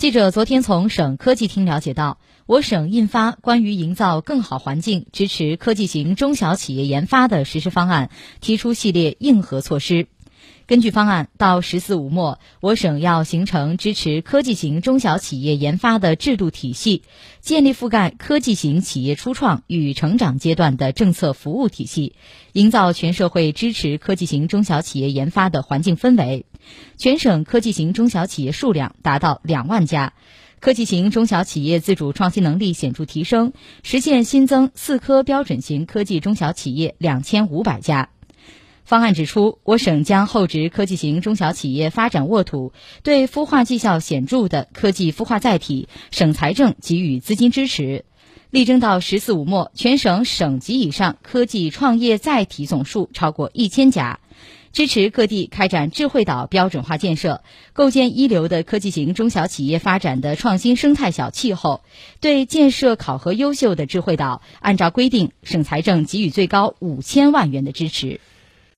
记者昨天从省科技厅了解到，我省印发关于营造更好环境支持科技型中小企业研发的实施方案，提出系列硬核措施。根据方案，到“十四五”末，我省要形成支持科技型中小企业研发的制度体系，建立覆盖科技型企业初创与成长阶段的政策服务体系，营造全社会支持科技型中小企业研发的环境氛围。全省科技型中小企业数量达到两万家，科技型中小企业自主创新能力显著提升，实现新增四科标准型科技中小企业两千五百家。方案指出，我省将厚植科技型中小企业发展沃土，对孵化绩效显著的科技孵化载体，省财政给予资金支持。力争到“十四五”末，全省省级以上科技创业载体总数超过一千家。支持各地开展智慧岛标准化建设，构建一流的科技型中小企业发展的创新生态小气候。对建设考核优秀的智慧岛，按照规定，省财政给予最高五千万元的支持。